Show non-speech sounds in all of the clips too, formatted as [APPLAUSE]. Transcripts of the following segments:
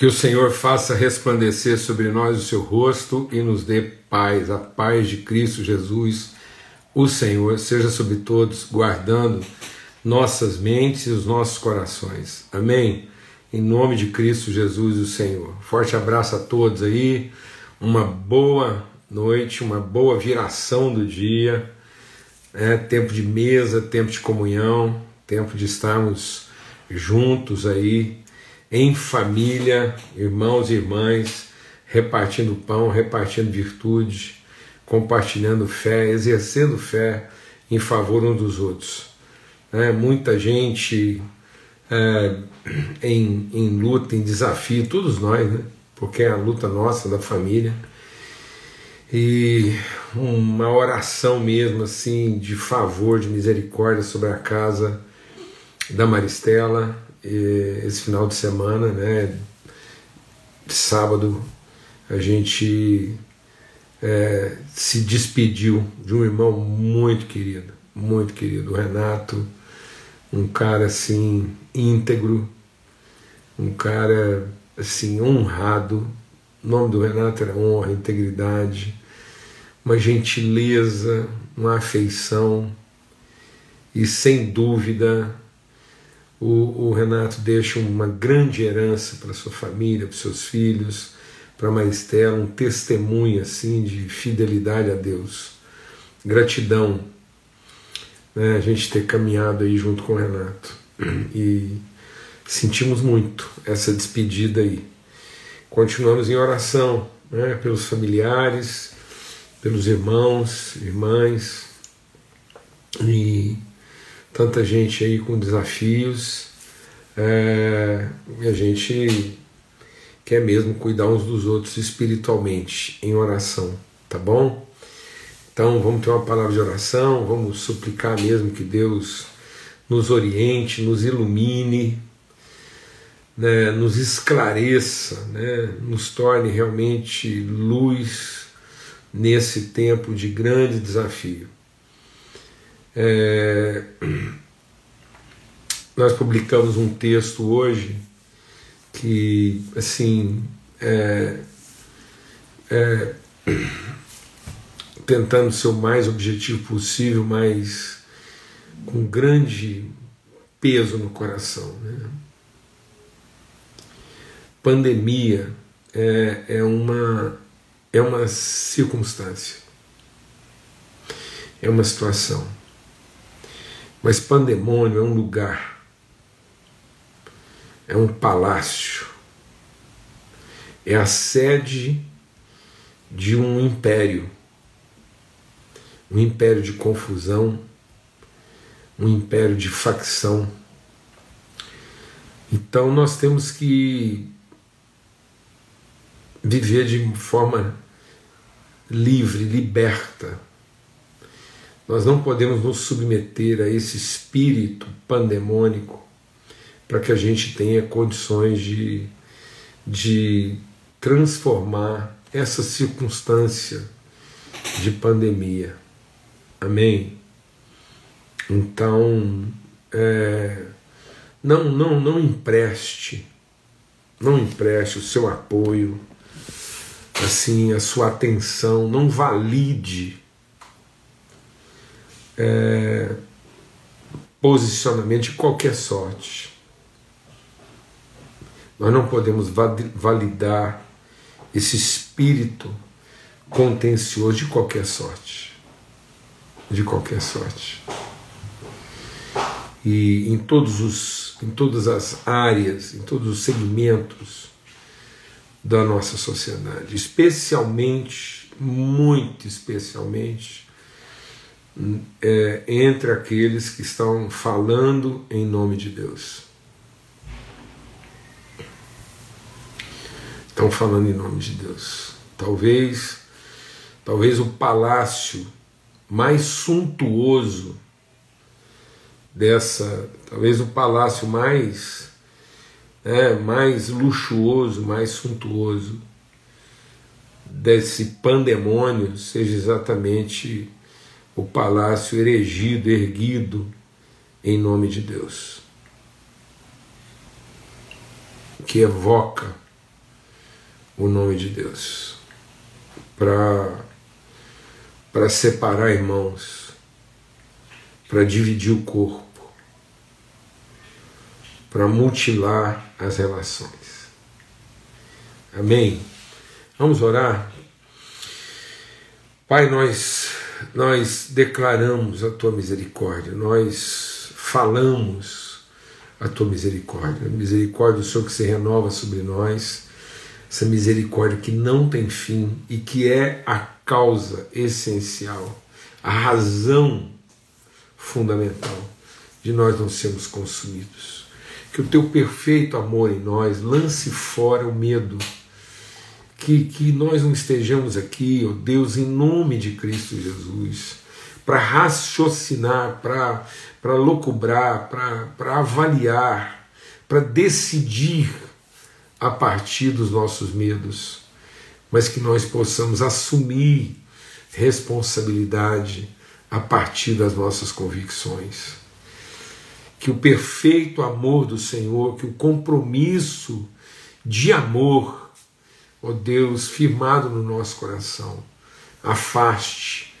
Que o Senhor faça resplandecer sobre nós o seu rosto e nos dê paz, a paz de Cristo Jesus, o Senhor, seja sobre todos, guardando nossas mentes e os nossos corações. Amém? Em nome de Cristo Jesus, o Senhor. Forte abraço a todos aí, uma boa noite, uma boa viração do dia, é, tempo de mesa, tempo de comunhão, tempo de estarmos juntos aí em família, irmãos e irmãs, repartindo pão, repartindo virtude, compartilhando fé, exercendo fé em favor uns dos outros. É, muita gente é, em, em luta, em desafio, todos nós, né? porque é a luta nossa, da família. E uma oração mesmo assim de favor, de misericórdia sobre a casa da Maristela, esse final de semana, né? Sábado a gente é, se despediu de um irmão muito querido, muito querido, o Renato, um cara assim íntegro, um cara assim honrado. O nome do Renato era honra, integridade, uma gentileza, uma afeição e sem dúvida o, o Renato deixa uma grande herança para sua família, para seus filhos, para Maristela, um testemunho assim de fidelidade a Deus. Gratidão né, a gente ter caminhado aí junto com o Renato. E sentimos muito essa despedida aí. Continuamos em oração né, pelos familiares, pelos irmãos, irmãs, e tanta gente aí com desafios, é, e a gente quer mesmo cuidar uns dos outros espiritualmente, em oração, tá bom? Então vamos ter uma palavra de oração, vamos suplicar mesmo que Deus nos oriente, nos ilumine, né, nos esclareça, né, nos torne realmente luz nesse tempo de grande desafio. É, nós publicamos um texto hoje que, assim, é, é, tentando ser o mais objetivo possível, mas com grande peso no coração. Né? Pandemia é, é, uma, é uma circunstância, é uma situação mas pandemônio é um lugar, é um palácio, é a sede de um império, um império de confusão, um império de facção. Então nós temos que viver de forma livre, liberta nós não podemos nos submeter a esse espírito pandemônico para que a gente tenha condições de, de transformar essa circunstância de pandemia. Amém? Então, é, não, não, não empreste, não empreste o seu apoio, assim, a sua atenção, não valide é, posicionamento de qualquer sorte. Nós não podemos validar esse espírito contencioso de qualquer sorte. De qualquer sorte. E em, todos os, em todas as áreas, em todos os segmentos da nossa sociedade, especialmente, muito especialmente, é, entre aqueles que estão falando em nome de Deus. Estão falando em nome de Deus. Talvez, talvez o palácio mais suntuoso dessa, talvez o palácio mais é, mais luxuoso, mais suntuoso desse pandemônio seja exatamente o palácio erigido, erguido em nome de Deus, que evoca o nome de Deus, para separar irmãos, para dividir o corpo, para mutilar as relações. Amém? Vamos orar? Pai, nós, nós declaramos a tua misericórdia, nós falamos a tua misericórdia, a misericórdia do Senhor que se renova sobre nós, essa misericórdia que não tem fim e que é a causa essencial, a razão fundamental de nós não sermos consumidos. Que o teu perfeito amor em nós lance fora o medo que, que nós não estejamos aqui, ó Deus, em nome de Cristo Jesus, para raciocinar, para locubrar, para avaliar, para decidir a partir dos nossos medos, mas que nós possamos assumir responsabilidade a partir das nossas convicções. Que o perfeito amor do Senhor, que o compromisso de amor ó Deus, firmado no nosso coração. Afaste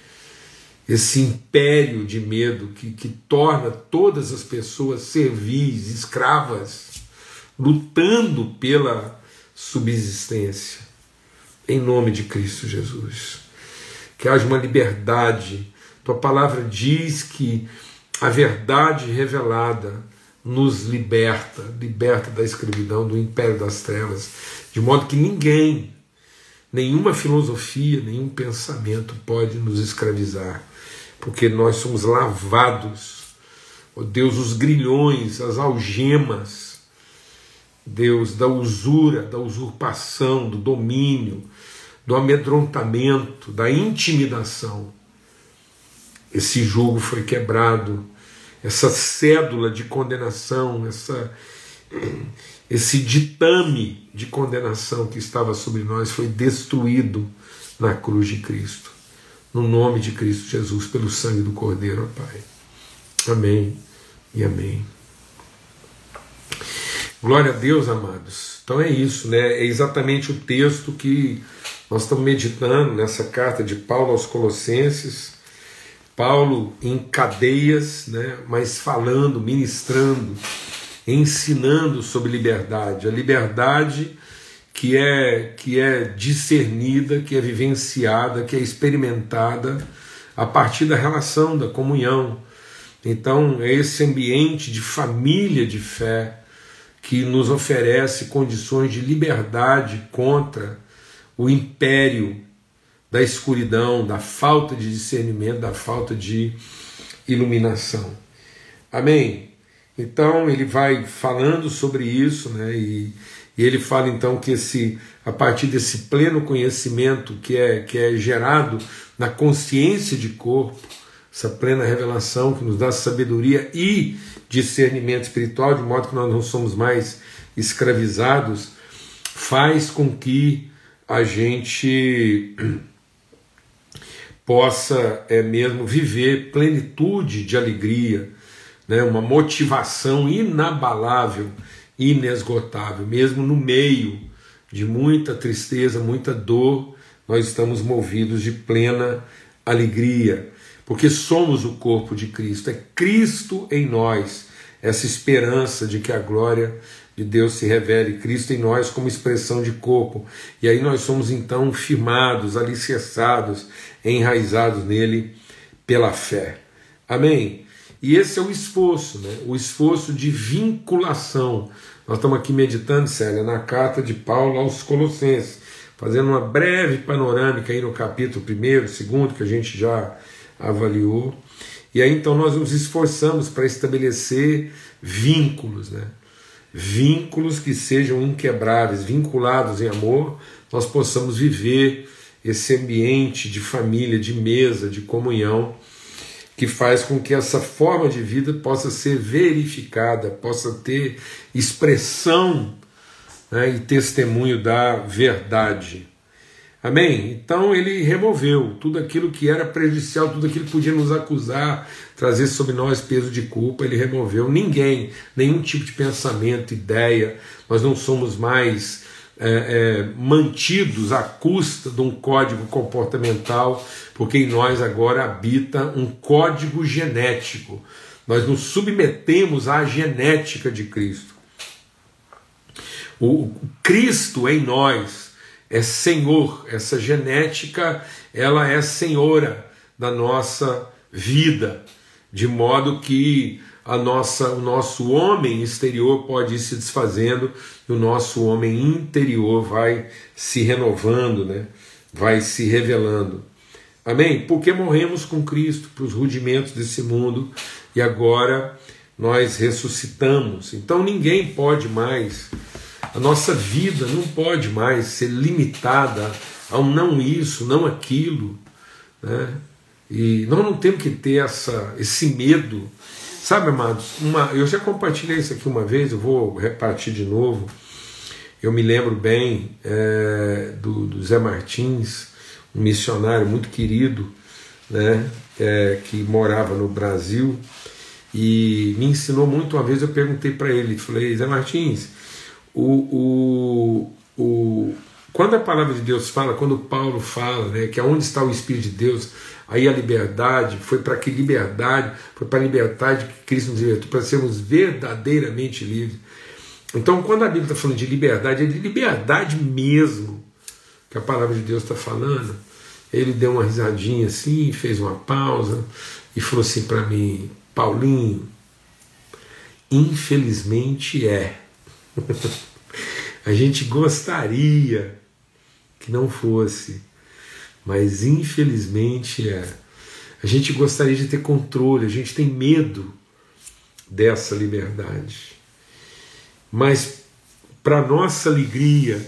esse império de medo que, que torna todas as pessoas servis, escravas, lutando pela subsistência. Em nome de Cristo Jesus. Que haja uma liberdade. Tua palavra diz que a verdade revelada nos liberta, liberta da escravidão, do império das trevas, de modo que ninguém, nenhuma filosofia, nenhum pensamento pode nos escravizar, porque nós somos lavados, oh Deus, os grilhões, as algemas, Deus, da usura, da usurpação, do domínio, do amedrontamento, da intimidação. Esse jugo foi quebrado essa cédula de condenação, essa, esse ditame de condenação que estava sobre nós foi destruído na cruz de Cristo. No nome de Cristo Jesus, pelo sangue do Cordeiro, ó Pai. Amém e amém. Glória a Deus, amados. Então é isso, né? É exatamente o texto que nós estamos meditando nessa carta de Paulo aos Colossenses Paulo em cadeias, né, mas falando, ministrando, ensinando sobre liberdade, a liberdade que é que é discernida, que é vivenciada, que é experimentada a partir da relação, da comunhão. Então, é esse ambiente de família de fé que nos oferece condições de liberdade contra o império da escuridão, da falta de discernimento, da falta de iluminação. Amém? Então ele vai falando sobre isso, né? E, e, ele fala então que esse, a partir desse pleno conhecimento que é, que é gerado na consciência de corpo, essa plena revelação que nos dá sabedoria e discernimento espiritual, de modo que nós não somos mais escravizados, faz com que a gente possa é mesmo viver plenitude de alegria, né, uma motivação inabalável, inesgotável, mesmo no meio de muita tristeza, muita dor, nós estamos movidos de plena alegria, porque somos o corpo de Cristo, é Cristo em nós, essa esperança de que a glória de Deus se revele, Cristo em nós como expressão de corpo. E aí nós somos então firmados, alicerçados, enraizados nele pela fé. Amém? E esse é o esforço, né? o esforço de vinculação. Nós estamos aqui meditando, Célia, na carta de Paulo aos Colossenses, fazendo uma breve panorâmica aí no capítulo 1, 2, que a gente já avaliou. E aí então nós nos esforçamos para estabelecer vínculos, né? vínculos que sejam inquebráveis, vinculados em amor, nós possamos viver esse ambiente de família, de mesa, de comunhão, que faz com que essa forma de vida possa ser verificada, possa ter expressão né, e testemunho da verdade. Amém? Então ele removeu tudo aquilo que era prejudicial, tudo aquilo que podia nos acusar, trazer sobre nós peso de culpa, ele removeu. Ninguém, nenhum tipo de pensamento, ideia, nós não somos mais é, é, mantidos à custa de um código comportamental, porque em nós agora habita um código genético. Nós nos submetemos à genética de Cristo. O Cristo em nós é Senhor, essa genética, ela é senhora da nossa vida, de modo que a nossa, o nosso homem exterior pode ir se desfazendo e o nosso homem interior vai se renovando, né? vai se revelando. Amém? Porque morremos com Cristo para os rudimentos desse mundo e agora nós ressuscitamos. Então ninguém pode mais, a nossa vida não pode mais ser limitada a um não isso, não aquilo. Né? E nós não temos que ter essa, esse medo Sabe, amados, uma, eu já compartilhei isso aqui uma vez, eu vou repartir de novo. Eu me lembro bem é, do, do, Zé Martins, um missionário muito querido, né, é, que morava no Brasil e me ensinou muito. Uma vez eu perguntei para ele, falei, Zé Martins, o, o, o, quando a palavra de Deus fala, quando Paulo fala, né, que é onde está o Espírito de Deus, Aí a liberdade foi para que liberdade, foi para a liberdade que Cristo nos libertou, para sermos verdadeiramente livres. Então, quando a Bíblia está falando de liberdade, é de liberdade mesmo que a palavra de Deus está falando. Ele deu uma risadinha assim, fez uma pausa e falou assim para mim: Paulinho, infelizmente é. [LAUGHS] a gente gostaria que não fosse mas infelizmente é. A gente gostaria de ter controle, a gente tem medo dessa liberdade. Mas, para nossa alegria,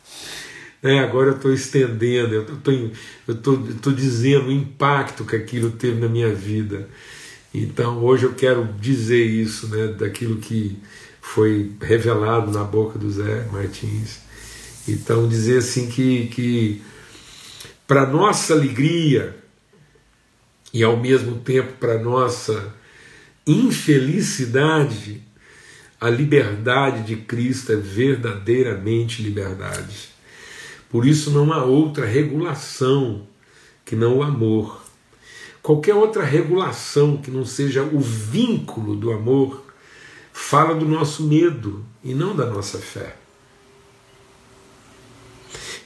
[LAUGHS] né, agora eu estou estendendo, eu estou dizendo o impacto que aquilo teve na minha vida. Então, hoje eu quero dizer isso, né, daquilo que foi revelado na boca do Zé Martins. Então, dizer assim que, que para nossa alegria e ao mesmo tempo para nossa infelicidade, a liberdade de Cristo é verdadeiramente liberdade. Por isso não há outra regulação que não o amor. Qualquer outra regulação que não seja o vínculo do amor fala do nosso medo e não da nossa fé.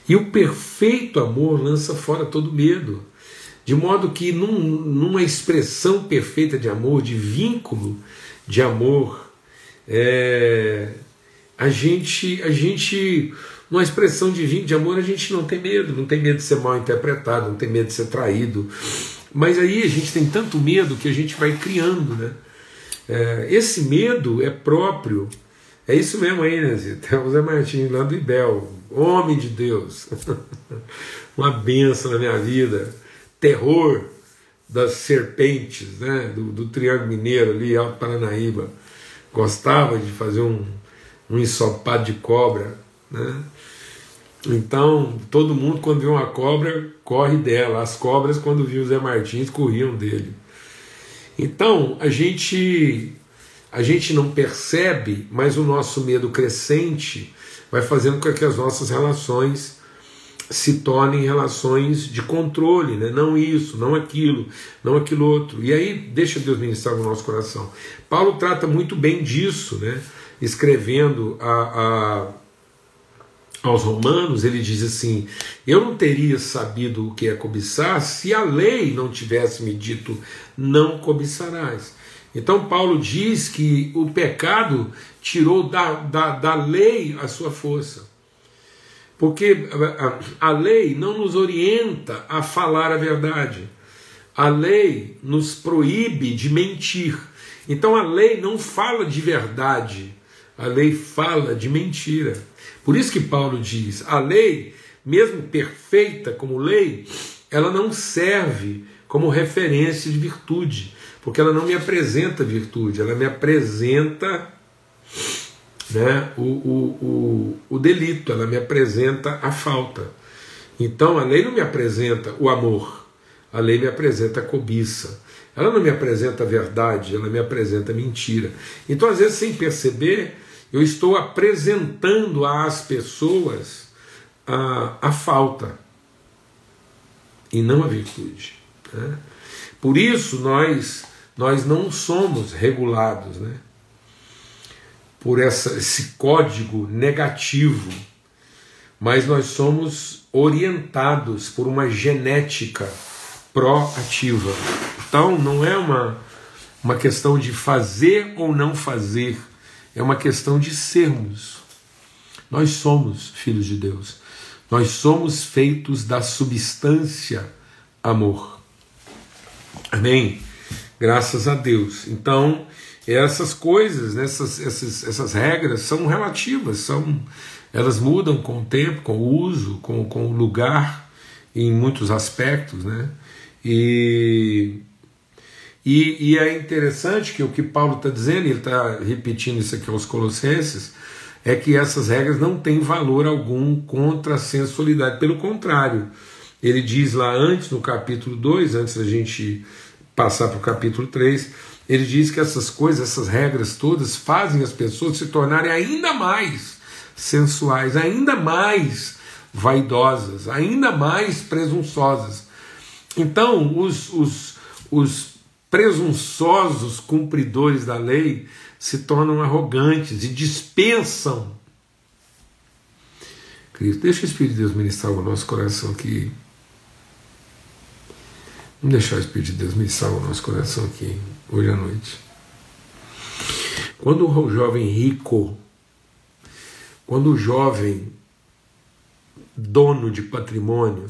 E o perfeito amor lança fora todo medo. De modo que, num, numa expressão perfeita de amor, de vínculo de amor, é, a gente, a gente, numa expressão de vínculo de amor, a gente não tem medo, não tem medo de ser mal interpretado, não tem medo de ser traído. Mas aí a gente tem tanto medo que a gente vai criando, né? É, esse medo é próprio. É isso mesmo aí, né? Tem o Zé Martins lá do Ibel, homem de Deus, [LAUGHS] uma benção na minha vida, terror das serpentes, né, do, do Triângulo Mineiro ali, Alto Paranaíba, gostava de fazer um, um ensopado de cobra, né? Então, todo mundo, quando vê uma cobra, corre dela. As cobras, quando viam o Zé Martins, corriam dele. Então, a gente, a gente não percebe, mas o nosso medo crescente vai fazendo com que as nossas relações se tornem relações de controle, né? não isso, não aquilo, não aquilo outro. E aí, deixa Deus ministrar no nosso coração. Paulo trata muito bem disso, né? escrevendo a, a, aos Romanos, ele diz assim: Eu não teria sabido o que é cobiçar se a lei não tivesse me dito, não cobiçarás. Então, Paulo diz que o pecado tirou da, da, da lei a sua força. Porque a, a lei não nos orienta a falar a verdade. A lei nos proíbe de mentir. Então a lei não fala de verdade, a lei fala de mentira. Por isso que Paulo diz: a lei, mesmo perfeita como lei, ela não serve como referência de virtude porque ela não me apresenta virtude, ela me apresenta né, o, o, o, o delito, ela me apresenta a falta. Então a lei não me apresenta o amor, a lei me apresenta a cobiça. Ela não me apresenta a verdade, ela me apresenta a mentira. Então, às vezes, sem perceber, eu estou apresentando às pessoas a, a falta e não a virtude. Né? Por isso nós nós não somos regulados, né? Por essa, esse código negativo, mas nós somos orientados por uma genética proativa. Então não é uma, uma questão de fazer ou não fazer, é uma questão de sermos. Nós somos filhos de Deus. Nós somos feitos da substância amor. Amém? Graças a Deus. Então, essas coisas, essas, essas, essas regras são relativas, são, elas mudam com o tempo, com o uso, com, com o lugar, em muitos aspectos. Né? E, e, e é interessante que o que Paulo está dizendo, ele está repetindo isso aqui aos Colossenses, é que essas regras não têm valor algum contra a sensualidade. Pelo contrário, ele diz lá antes, no capítulo 2, antes da gente passar para o capítulo 3, ele diz que essas coisas, essas regras todas, fazem as pessoas se tornarem ainda mais sensuais, ainda mais vaidosas, ainda mais presunçosas. Então, os, os, os presunçosos cumpridores da lei se tornam arrogantes e dispensam Cristo. Deixa o Espírito de Deus ministrar o nosso coração aqui. Vamos deixar o Espírito de Deus ministrar o nosso coração aqui, hoje à noite. Quando o jovem rico, quando o jovem dono de patrimônio,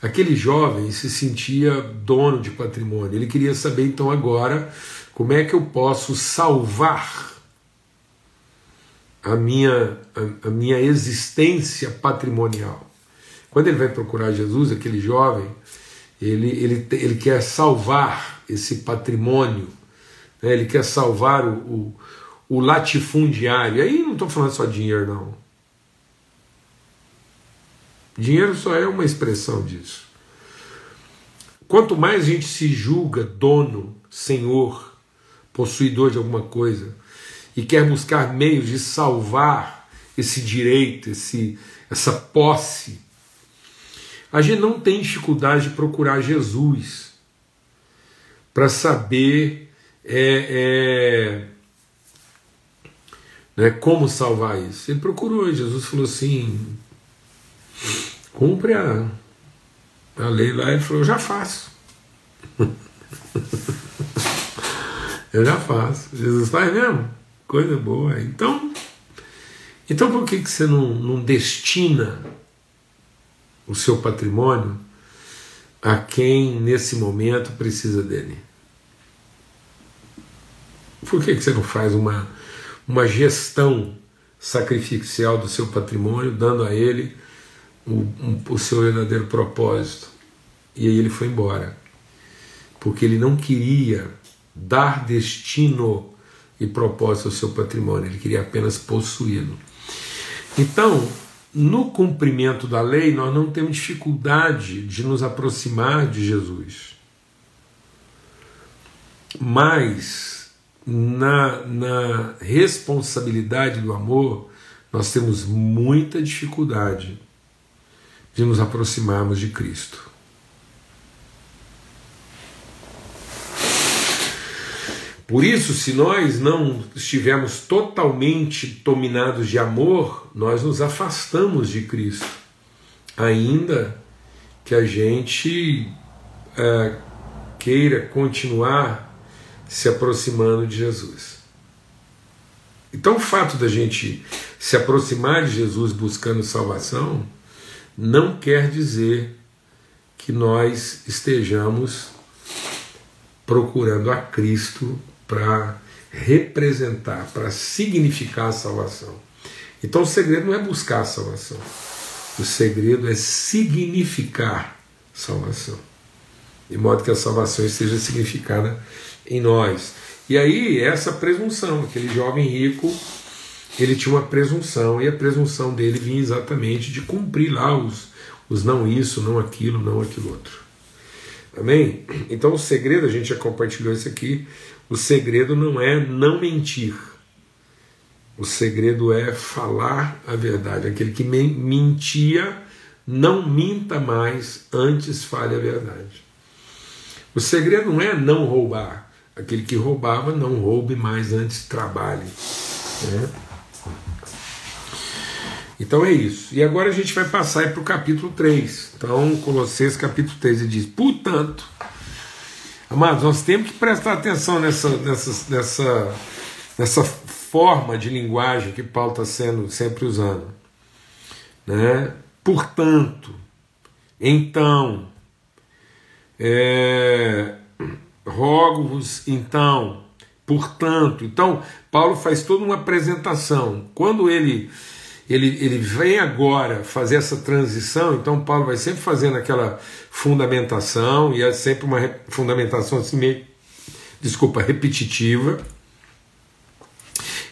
aquele jovem se sentia dono de patrimônio. Ele queria saber então agora como é que eu posso salvar a minha, a, a minha existência patrimonial. Quando ele vai procurar Jesus, aquele jovem, ele, ele, ele quer salvar esse patrimônio, né? ele quer salvar o, o, o latifundiário. Aí não estou falando só dinheiro, não. Dinheiro só é uma expressão disso. Quanto mais a gente se julga dono, senhor, possuidor de alguma coisa, e quer buscar meios de salvar esse direito, esse, essa posse, a gente não tem dificuldade de procurar Jesus para saber é, é, né, como salvar isso. Ele procurou, Jesus falou assim: cumpre a, a lei lá. Ele falou: eu já faço. [LAUGHS] eu já faço. Jesus faz mesmo? Coisa boa. Então, então por que, que você não, não destina o seu patrimônio a quem nesse momento precisa dele. Por que, você não faz uma, uma gestão sacrificial do seu patrimônio, dando a ele o, um, o seu verdadeiro propósito? E aí ele foi embora, porque ele não queria dar destino e propósito ao seu patrimônio, ele queria apenas possuí-lo. Então, no cumprimento da lei, nós não temos dificuldade de nos aproximar de Jesus. Mas, na, na responsabilidade do amor, nós temos muita dificuldade de nos aproximarmos de Cristo. Por isso, se nós não estivermos totalmente dominados de amor, nós nos afastamos de Cristo, ainda que a gente é, queira continuar se aproximando de Jesus. Então, o fato da gente se aproximar de Jesus buscando salvação não quer dizer que nós estejamos procurando a Cristo para representar, para significar a salvação. Então o segredo não é buscar a salvação, o segredo é significar salvação, de modo que a salvação seja significada em nós. E aí, essa presunção, aquele jovem rico, ele tinha uma presunção, e a presunção dele vinha exatamente de cumprir lá os, os não isso, não aquilo, não aquilo outro. Amém? Então o segredo, a gente já compartilhou isso aqui, o segredo não é não mentir. O segredo é falar a verdade. Aquele que mentia, não minta mais, antes fale a verdade. O segredo não é não roubar. Aquele que roubava, não roube mais, antes trabalhe. Né? Então é isso. E agora a gente vai passar para o capítulo 3. Então, Colossenses capítulo 3, ele diz: Portanto, amados, nós temos que prestar atenção nessa, nessa, nessa, nessa forma de linguagem que Paulo está sendo sempre usando. Né? Portanto, então, é, rogo-vos, então, portanto. Então, Paulo faz toda uma apresentação. Quando ele ele, ele vem agora fazer essa transição, então Paulo vai sempre fazendo aquela fundamentação, e é sempre uma fundamentação assim meio, desculpa, repetitiva.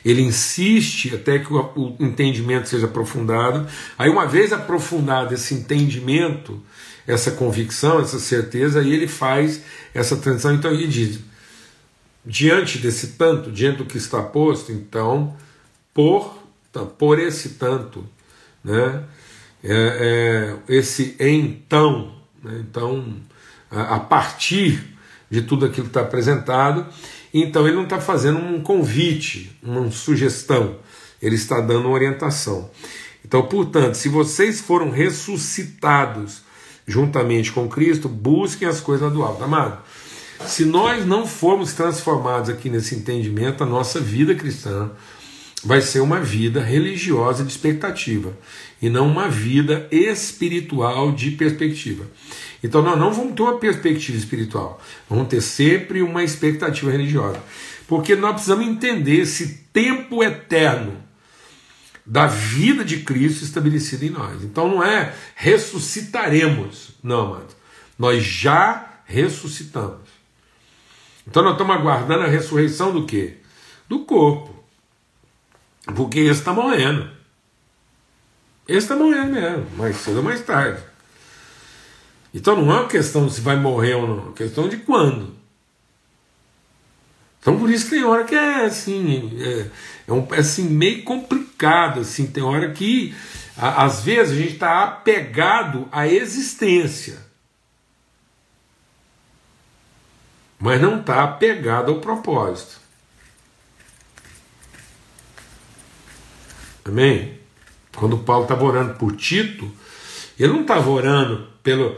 Ele insiste até que o, entendimento seja aprofundado. Aí, uma vez aprofundado esse entendimento, essa convicção, essa certeza, aí ele faz essa transição. Então ele diz: diante desse tanto, diante do que está posto, então, por então, por esse tanto, né? É, é, esse então? Então a, partir de tudo aquilo que está apresentado, então ele não está fazendo um convite, uma sugestão, ele está dando orientação. Então, portanto, se vocês foram ressuscitados juntamente com Cristo, busquem as coisas do alto. Amado, se nós não formos transformados aqui nesse entendimento, a nossa vida cristã vai ser uma vida religiosa de expectativa e não uma vida espiritual de perspectiva. Então nós não vamos ter uma perspectiva espiritual, vamos ter sempre uma expectativa religiosa. Porque nós precisamos entender esse tempo eterno da vida de Cristo estabelecido em nós. Então não é ressuscitaremos, não, amado. Nós já ressuscitamos. Então nós estamos aguardando a ressurreição do quê? Do corpo. Porque esse está morrendo. Esse está morrendo mesmo, mais cedo ou mais tarde. Então não é uma questão de se vai morrer ou não, é uma questão de quando. Então por isso tem hora que é assim, é, é, um, é assim meio complicado, assim, tem hora que a, às vezes a gente está apegado à existência, mas não está apegado ao propósito. Amém? Quando Paulo estava orando por Tito, ele não estava orando pelo,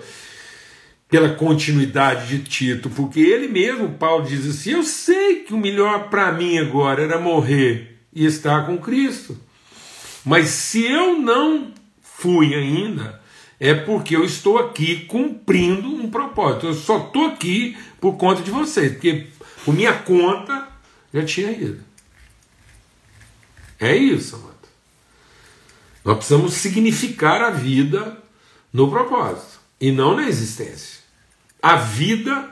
pela continuidade de Tito, porque ele mesmo, Paulo, diz assim: Eu sei que o melhor para mim agora era morrer e estar com Cristo. Mas se eu não fui ainda, é porque eu estou aqui cumprindo um propósito. Eu só estou aqui por conta de vocês, porque por minha conta já tinha ido. É isso, mano. Nós precisamos significar a vida no propósito e não na existência. A vida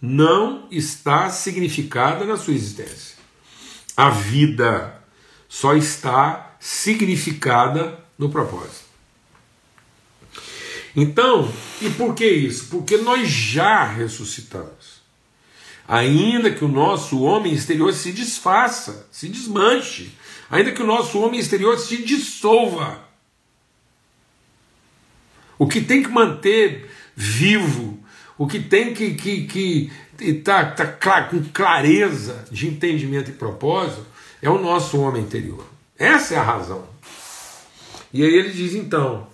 não está significada na sua existência. A vida só está significada no propósito. Então, e por que isso? Porque nós já ressuscitamos. Ainda que o nosso homem exterior se desfaça, se desmanche, ainda que o nosso homem exterior se dissolva. O que tem que manter vivo, o que tem que estar que, que tá, tá com clareza de entendimento e propósito é o nosso homem interior. Essa é a razão. E aí ele diz então: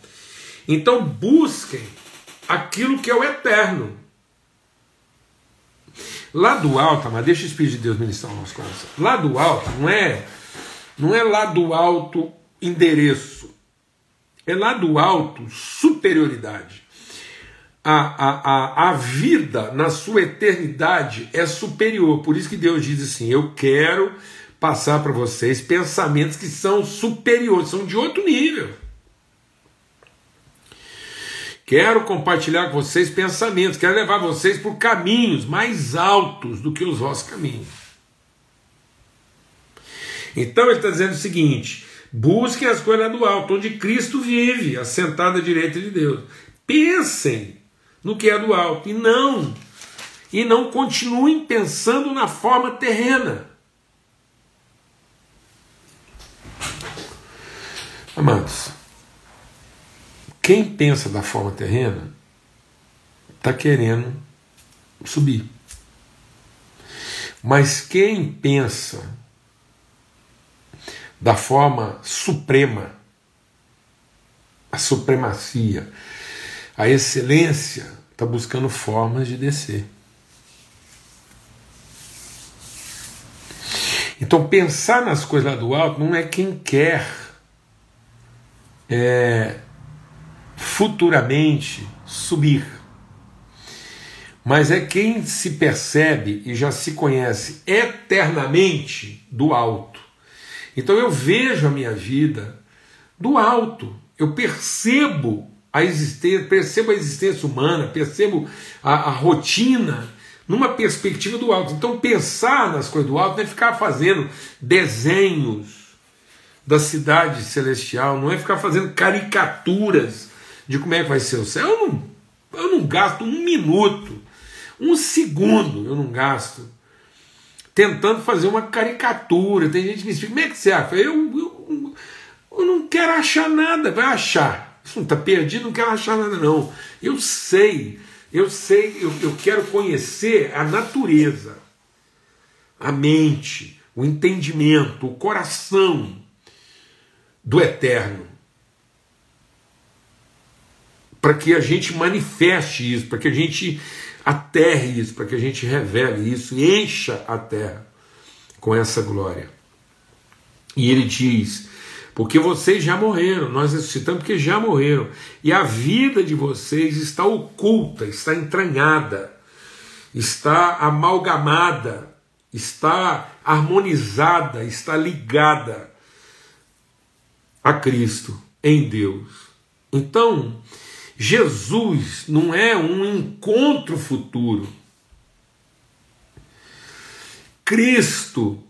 então busquem aquilo que é o eterno. Lá do alto, mas deixa o Espírito de Deus ministrar o nosso coração. Lá do alto não é não é lá do alto endereço, é lá do alto superioridade. A, a, a, a vida na sua eternidade é superior. Por isso que Deus diz assim: Eu quero passar para vocês pensamentos que são superiores, são de outro nível. Quero compartilhar com vocês pensamentos, quero levar vocês por caminhos mais altos do que os vossos caminhos. Então ele está dizendo o seguinte: busquem as coisas do alto, onde Cristo vive, assentado à direita de Deus. Pensem no que é do alto e não e não continuem pensando na forma terrena. Amados, quem pensa da forma terrena está querendo subir. Mas quem pensa da forma suprema, a supremacia, a excelência, está buscando formas de descer. Então, pensar nas coisas lá do alto não é quem quer é, futuramente subir. Mas é quem se percebe e já se conhece eternamente do alto. Então eu vejo a minha vida do alto. Eu percebo a existência, percebo a existência humana, percebo a, a rotina numa perspectiva do alto. Então pensar nas coisas do alto não é ficar fazendo desenhos da cidade celestial, não é ficar fazendo caricaturas de como é que vai ser o céu. Eu não, eu não gasto um minuto, um segundo eu não gasto tentando fazer uma caricatura. Tem gente que me explica, como é que você acha? Eu, eu, eu não quero achar nada, vai achar. Está perdido, não quero achar nada, não. Eu sei, eu sei, eu, eu quero conhecer a natureza, a mente, o entendimento, o coração do eterno para que a gente manifeste isso, para que a gente aterre isso, para que a gente revele isso e encha a terra com essa glória. E ele diz: porque vocês já morreram, nós ressuscitamos porque já morreram, e a vida de vocês está oculta, está entranhada, está amalgamada, está harmonizada, está ligada a Cristo em Deus. Então, Jesus não é um encontro futuro. Cristo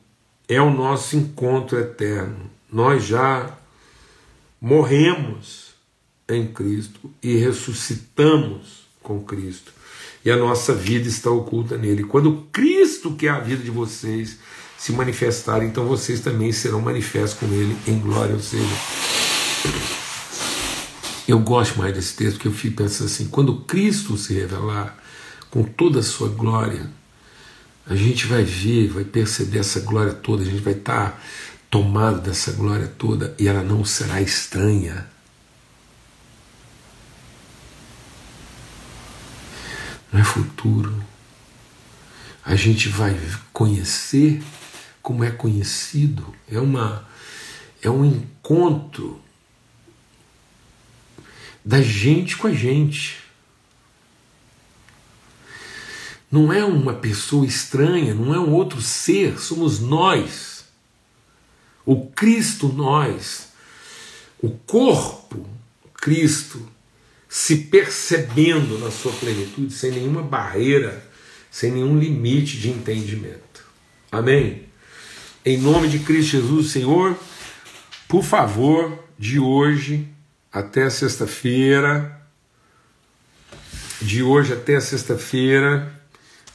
é o nosso encontro eterno. Nós já morremos em Cristo e ressuscitamos com Cristo. E a nossa vida está oculta nele. Quando Cristo, que é a vida de vocês, se manifestar, então vocês também serão manifestos com ele em glória. Ou seja, eu gosto mais desse texto porque eu fico pensando assim: quando Cristo se revelar com toda a sua glória, a gente vai ver, vai perceber essa glória toda, a gente vai estar tomado dessa glória toda e ela não será estranha. Não é futuro. A gente vai conhecer como é conhecido. É uma é um encontro da gente com a gente. Não é uma pessoa estranha, não é um outro ser, somos nós. O Cristo nós, o corpo Cristo se percebendo na sua plenitude, sem nenhuma barreira, sem nenhum limite de entendimento. Amém? Em nome de Cristo Jesus, Senhor, por favor, de hoje até sexta-feira, de hoje até sexta-feira,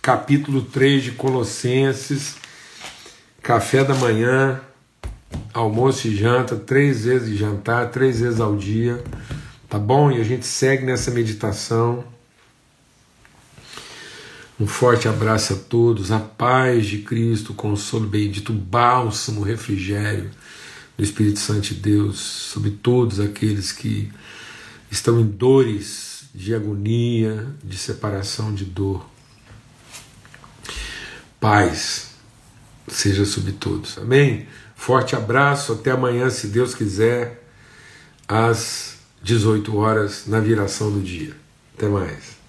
capítulo 3 de Colossenses, café da manhã, almoço e janta, três vezes de jantar, três vezes ao dia, tá bom? E a gente segue nessa meditação. Um forte abraço a todos, a paz de Cristo, consolo bendito, bálsamo, refrigério do Espírito Santo de Deus sobre todos aqueles que estão em dores de agonia, de separação, de dor. Paz seja sobre todos. Amém? Forte abraço, até amanhã, se Deus quiser, às 18 horas, na viração do dia. Até mais.